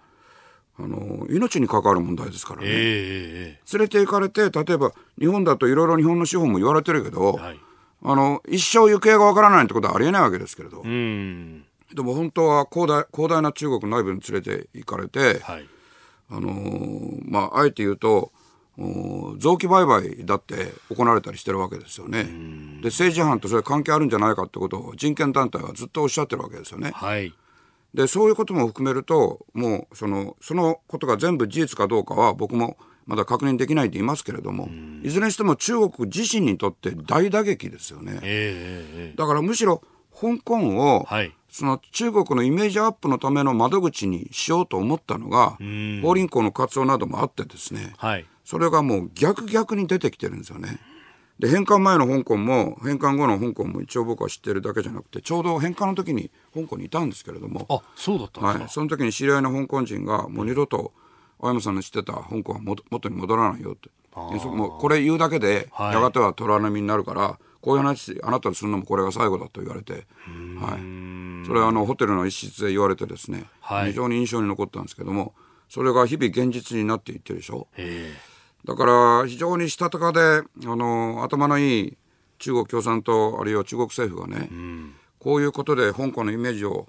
あの命に関わる問題ですからね、えー、連れて行かれて例えば日本だといろいろ日本の司法も言われてるけど、はい、あの一生行方がわからないってことはありえないわけですけれど、でも本当は広大広大な中国内部に連れて行かれて、はい、あのー、まああえて言うと臓器売買だって行われたりしてるわけですよね。で政治犯とそれ関係あるんじゃないかってことを人権団体はずっとおっしゃってるわけですよね。はい、でそういうことも含めるともうそのそのことが全部事実かどうかは僕もまだ確認できないと言いますけれども、いずれにしても中国自身にとって大打撃ですよね。えー、だからむしろ香港を、はい、その中国のイメージアップのための窓口にしようと思ったのが、法輪功の活動などもあってですね、はい、それがもう逆逆に出てきてるんですよね。で返還前の香港も返還後の香港も一応僕は知ってるだけじゃなくてちょうど返還の時に香港にいたんですけれども。あそうだったはい、その時に知り合いの香港人がもう二度と青山さんの知ってた香港は元に戻らないよって。もうこれ言うだけで、やがては虎波になるからこういう話あなたにするのもこれが最後だと言われて、はい、それはあのホテルの一室で言われてですね、はい、非常に印象に残ったんですけどもそれが日々現実になっていってるでしょ？だから非常にしたたかであの頭のいい中国共産党あるいは中国政府がね、うん、こういうことで香港のイメージを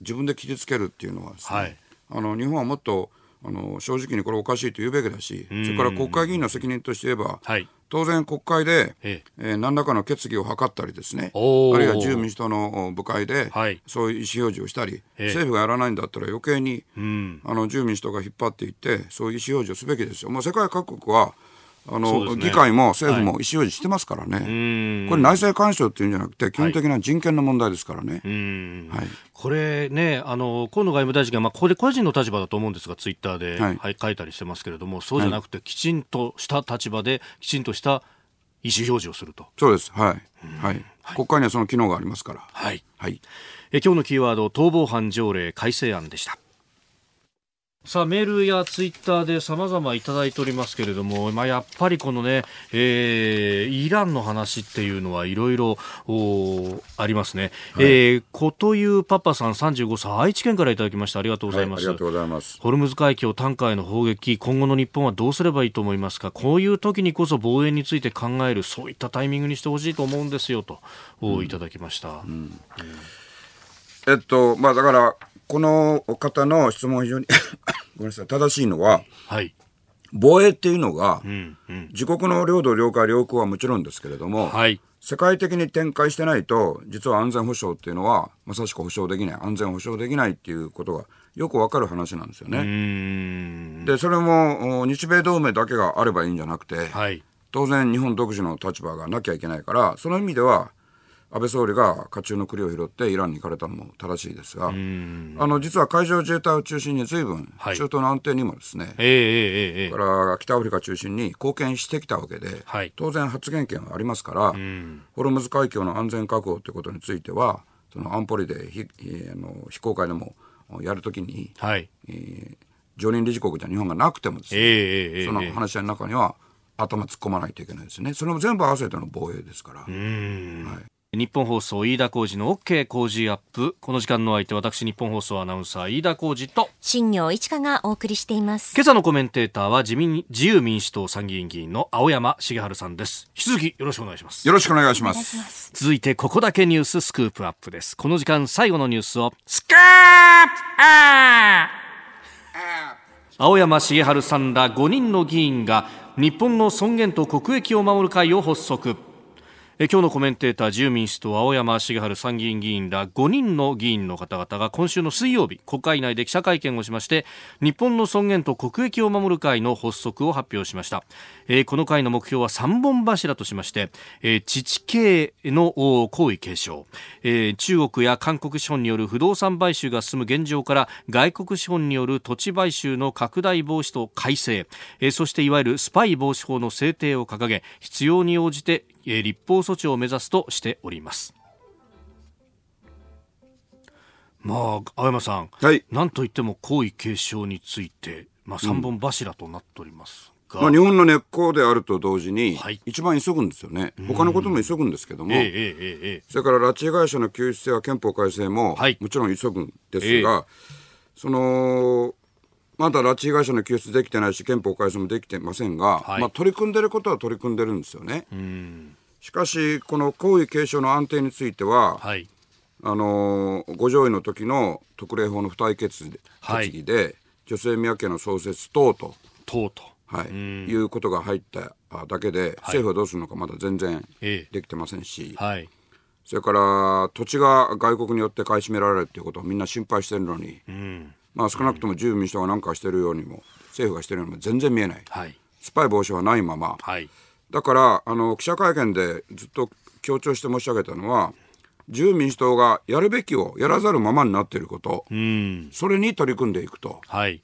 自分で傷つけるっていうのはですね、はい、あの日本はもっとあの正直にこれおかしいと言うべきだし、それから国会議員の責任として言えば、はい、当然国会で、ええ。何らかの決議を図ったりですね。あるいは自由民主党の部会で、はい、そういう意思表示をしたり、政府がやらないんだったら余計に、うん、あの自由民主党が引っ張っていってそういう意思表示をすべきですよ。もう世界各国はあの、ね、議会も政府も意思表示してますからね、はい、これ内政干渉っていうんじゃなくて基本的な人権の問題ですからね、はい、これねあの河野外務大臣が、まあ、ここで個人の立場だと思うんですがツイッターで、はい、書いたりしてますけれどもそうじゃなくて、きちんとした立場できちんとした意思表示をすると。そうです。はい、はい、国会にはその機能がありますから。はい、はい、え今日のキーワード逃亡犯条例改正案でしたさあメールやツイッターで様々いただいておりますけれども、まあ、やっぱりこのね、えー、イランの話っていうのはいろいろありますね、はい、えー、こというパパさん35歳愛知県からいただきました。ありがとうございます、はい、ありがとうございます。ホルムズ海峡タンカーへの砲撃今後の日本はどうすればいいと思いますか？こういう時にこそ防衛について考えるそういったタイミングにしてほしいと思うんですよと、うん、いただきました、うんうん、えっとまあだからこの方の質問非常に ごめんなさい、正しいのは、はい、防衛っていうのが、うんうん、自国の領土、領海、領空はもちろんですけれども、はい、世界的に展開してないと、実は安全保障っていうのは、まさしく保障できない、安全保障できないっていうことがよくわかる話なんですよね。で、それも日米同盟だけがあればいいんじゃなくて、はい、当然日本独自の立場がなきゃいけないから、その意味では、安倍総理が甲冑の栗を拾ってイランに行かれたのも正しいですが、あの実は海上自衛隊を中心に随分、中東の安定にもですね、えー、から北アフリカ中心に貢献してきたわけで、はい、当然発言権はありますから、ホルムズ海峡の安全確保ということについては、その安保理で非あの非公開でもやるときに、はい。えー、常任理事国じゃ日本がなくてもですね、えー、その話し合いの中には、頭突っ込まないといけないですね。それも全部合わせての防衛ですから。はい日本放送飯田浩司の OK 工事アップ。この時間の相手私日本放送アナウンサー飯田浩司と。新業一華がお送りしています。今朝のコメンテーターは自民自由民主党参議院議員の青山茂春さんです。引き続きよろしくお願いします。よろしくお願いします。続いてここだけニューススクープアップです。この時間最後のニュースをスクープアップ。青山茂春さんら5人の議員が日本の尊厳と国益を守る会を発足今日のコメンテーター自由民主党青山茂春参議院議員ら5人の議員の方々が今週の水曜日国会内で記者会見をしまして日本の尊厳と国益を守る会の発足を発表しました、この会の目標は3本柱としまして、えー、自治系の皇位継承、中国や韓国資本による不動産買収が進む現状から外国資本による土地買収の拡大防止と改正、そしていわゆるスパイ防止法の制定を掲げ必要に応じて立法措置を目指すとしております。まあ、青山さん、はい、なんといっても皇位継承について、まあ、3本柱となっておりますが、うん、まあ、日本の根っこであると同時に、一番急ぐんですよね、他のことも急ぐんですけども、えーえーえー、それから拉致被害者の救出や憲法改正も、はい、もちろん急ぐんですが、そのまだ拉致被害者の救出できてないし、憲法改正もできてませんが、はい、まあ、取り組んでることは取り組んでるんですよね。しかし、この皇位継承の安定については、はい、あの五条院の時の特例法の付帯決議で、はい、女性宮家の創設等と。等と。はい、いうことが入っただけで、政府はどうするのかまだ全然できてませんし、はい、それから土地が外国によって買い占められるっていうことをみんな心配してるのに、うん、まあ、少なくとも自由民主党が何かしてるようにも政府がしてるようにも全然見えない、はい、スパイ防止はないまま、はい、だからあの記者会見でずっと強調して申し上げたのは自由民主党がやるべきをやらざるままになっていること、うん、それに取り組んでいくと、はい、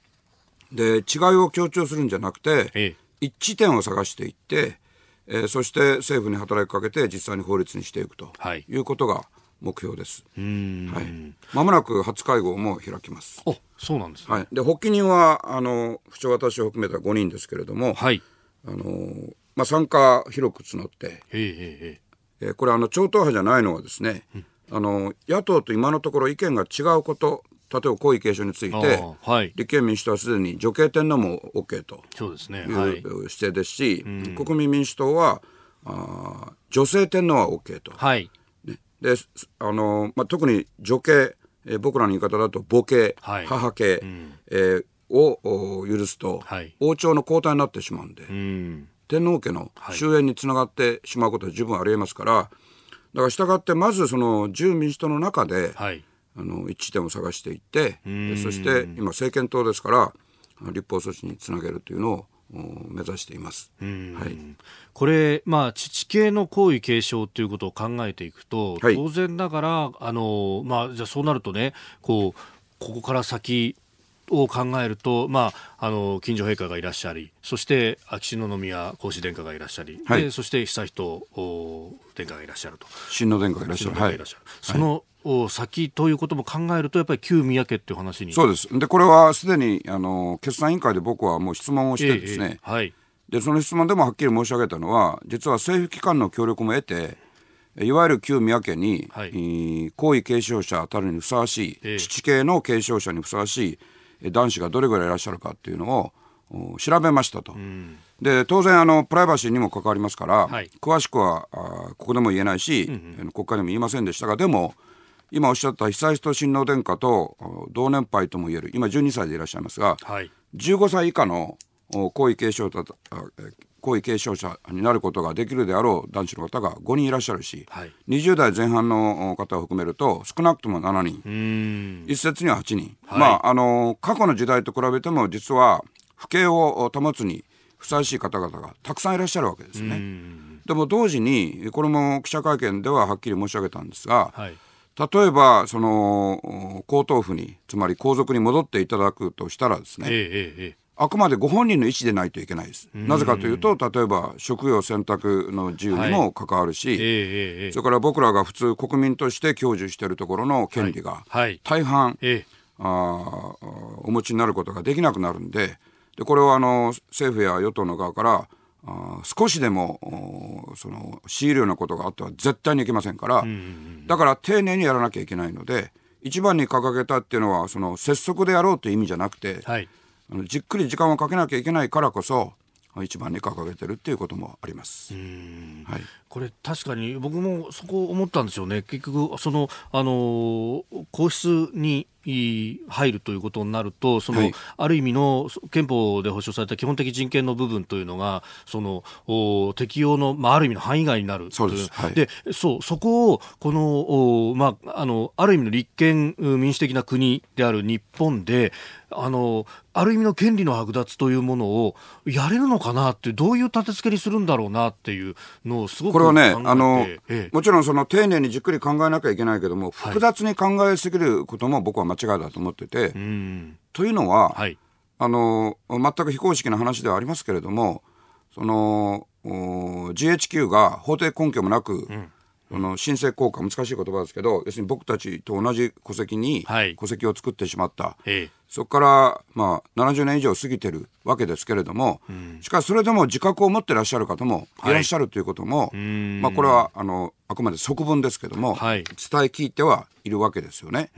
で違いを強調するんじゃなくて、ええ、一致点を探していって、えー、そして政府に働きかけて実際に法律にしていくということが、目標です。はい。まもなく初会合も開きます。あ、そうなんです、ね、はい。で、発起人は、あの、不調私を含めた5人ですけれども、はい。あの、まあ、参加広く募って、へええー、これ、あの、超党派じゃないのはですね、うん、あの、野党と今のところ意見が違うこと、例えば皇位継承について、はい、立憲民主党はすでに女系天皇も OK とそうですね、はい、姿勢ですし、国民民主党はあ女性天皇は OK と。はいであの、まあ、特に女系、えー、僕らの言い方だと母系、はい、母系、うん、えー、を許すと、はい、王朝の交代になってしまうんで、うん、天皇家の終焉につながってしまうことは十分ありえますから、だから従ってまずその自由民主党の中で、はい、あの一致点を探していってそして今政権党ですから立法措置につなげるというのを目指しています。はい、これ、まあ、父系の皇位継承ということを考えていくと、はい、当然ながら、あの、まあ、じゃそうなるとね、こう、ここから先、を考えると、まあ、あの近所陛下がいらっしゃりそして秋篠宮皇嗣殿下がいらっしゃり、はい、でそして悠仁殿下がいらっしゃると。親王殿下がいらっしゃる、はい、その先ということも考えると、やっぱり旧宮家っていう話に。そうです、でこれはすでにあの決算委員会で僕はもう質問をしてですね、ええはい、でその質問でもはっきり申し上げたのは、実は政府機関の協力も得て、いわゆる旧宮家に、はい、皇位継承者たるにふさわしい、え、父系の継承者にふさわしい男子がどれぐらいいらっしゃるかっていうのを調べましたと。で当然あのプライバシーにも関わりますから、はい、詳しくはあここでも言えないし、うんうん、国会でも言いませんでしたがでも今おっしゃった久石と親王殿下と同年配ともいえる今12歳でいらっしゃいますが、はい、15歳以下の皇位継承者皇位継承者になることができるであろう男子の方が5人いらっしゃるし、はい、20代前半の方を含めると少なくとも7人。一説には8人、はい、まああの過去の時代と比べても実は不敬を保つにふさわしい方々がたくさんいらっしゃるわけですね。でも同時にこれも記者会見でははっきり申し上げたんですが、はい例えばその皇統府につまり皇族に戻っていただくとしたらですね、えええ、あくまでご本人の意思でないといけないです。なぜかというと例えば職業選択の自由にも関わるし、はい、それから僕らが普通国民として享受しているところの権利が大半、はい、あお持ちになることができなくなるんででこれはあの政府や与党の側から少しでもその強いるようなことがあっては絶対にいけませんから、だから丁寧にやらなきゃいけないので一番に掲げたっていうのはその拙速でやろうという意味じゃなくて、はい、あのじっくり時間をかけなきゃいけないからこそ一番に掲げてるっていうこともあります。はい、これ確かに僕もそこ思ったんですよね。結局そのあの皇室に入るということになると、その、はい、ある意味の憲法で保障された基本的人権の部分というのが、そのお適用の、まあ、ある意味の範囲外になるそうです、はい、でそうそこをこのお、まあ、あのある意味の立憲民主的な国である日本で、あのある意味の権利の剥奪というものをやれるのかなって、どういう立て付けにするんだろうなっていうのをすごくこれはね、あの、ええ、もちろんその丁寧にじっくり考えなきゃいけないけども、複雑に考えすぎることも僕は間違いだと思ってて、というのは、はい、あの全く非公式な話ではありますけれどもその GHQ が法定根拠もなく、うん。この申請効果難しい言葉ですけど要するに僕たちと同じ戸籍に戸籍を作ってしまった、はい、そこから、まあ、70年以上過ぎてるわけですけれども、うん、しかしそれでも自覚を持ってらっしゃる方もい。らっしゃるということも、はい、まあ、これはあのあくまで側文ですけども、はい、伝え聞いてはいるわけですよね。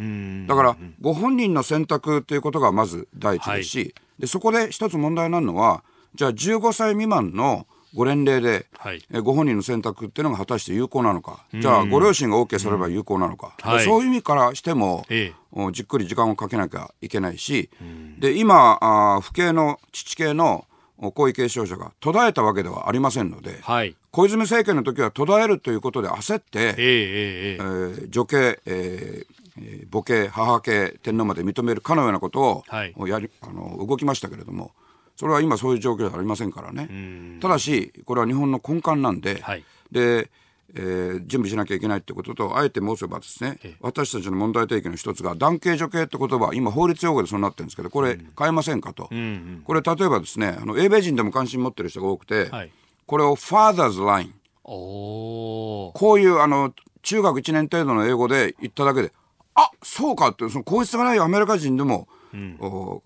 だからご本人の選択ということがまず第一ですし、でそこで一つ問題なのはじゃあ15歳未満のご年齢で、はい、えご本人の選択っていうのが果たして有効なのか、じゃあご両親が OK すれば有効なのか、はい、そういう意味からしても、ええ、じっくり時間をかけなきゃいけないし、で今あ、父系の父系の皇位継承者が途絶えたわけではありませんので、はい、小泉政権の時は途絶えるということで焦って、えええー、女系、えー、母系母系天皇まで認めるかのようなことを、はい、やりあの動きましたけれどもそれは今そういう状況ではありませんからね。ただしこれは日本の根幹なんで、はい、でえー、準備しなきゃいけないってこととあえて申せばですね私たちの問題提起の一つが男系女系って言葉今法律用語でそうなってるんですけどこれ変えませんかと、うんうん、これ例えばですねあの英米人でも関心持ってる人が多くて、はい、これを Father's Line こういうあの中学1年程度の英語で言っただけであそうかってその皇室がないアメリカ人でも、うん、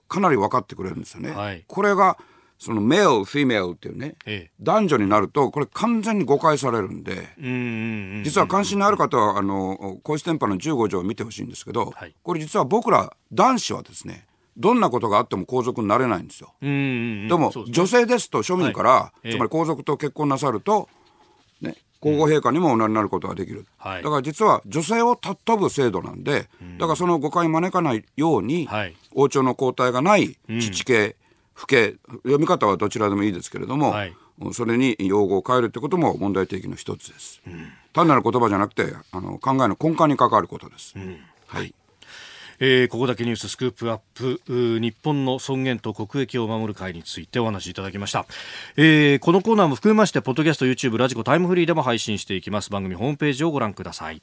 かなり分かってくれるんですよね。はい、これがそのメール、フィメールっていうね、ええ、男女になると、これ完全に誤解されるんで、実は関心のある方は、あの、皇室典範の15条を見てほしいんですけど、はい、これ実は僕ら男子はですね、どんなことがあっても皇族になれないんですよ。でも、女性ですと庶民から、はい、つまり皇族と結婚なさると、ね、皇后陛下にもおなりになることができる、だから実は女性を尊ぶ制度なんで、だからその誤解を招かないように、はい、王朝の交代がない父系、父系読み方はどちらでもいいですけれども、はい、それに用語を変えるってことも問題提起の一つです、うん、単なる言葉じゃなくてあの考えの根幹に関わることです、うん、はいえー、ここだけニューススクープアップ日本の尊厳と国益を守る会についてお話いただきました、えー、このコーナーも含めましてポッドキャスト YouTube ラジコタイムフリーでも配信していきます。番組ホームページをご覧ください。